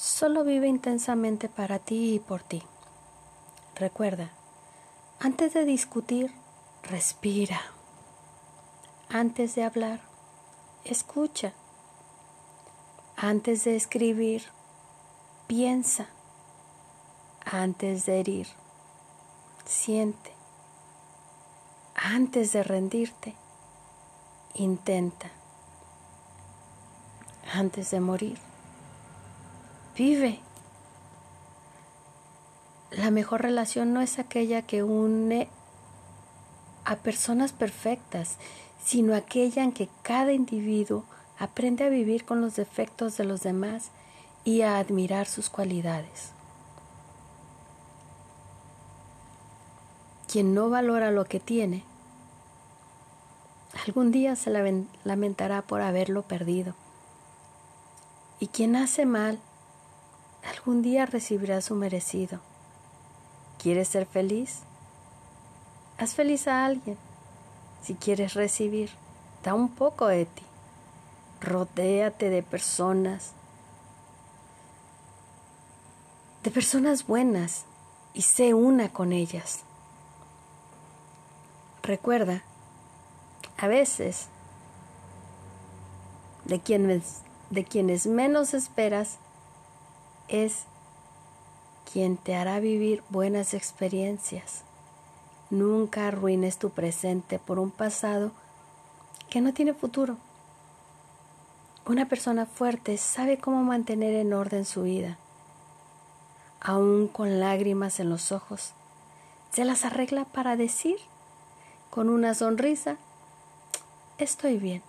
Solo vive intensamente para ti y por ti. Recuerda, antes de discutir, respira. Antes de hablar, escucha. Antes de escribir, piensa. Antes de herir, siente. Antes de rendirte, intenta. Antes de morir, vive. La mejor relación no es aquella que une a personas perfectas, sino aquella en que cada individuo aprende a vivir con los defectos de los demás y a admirar sus cualidades. Quien no valora lo que tiene, algún día se lamentará por haberlo perdido. Y quien hace mal, algún día recibirá su merecido. ¿Quieres ser feliz? Haz feliz a alguien. Si quieres recibir, da un poco de ti. Rodéate de personas, de personas buenas y sé una con ellas. Recuerda, a veces, de quienes, de quienes menos esperas, es quien te hará vivir buenas experiencias. Nunca arruines tu presente por un pasado que no tiene futuro. Una persona fuerte sabe cómo mantener en orden su vida. Aún con lágrimas en los ojos, se las arregla para decir con una sonrisa, estoy bien.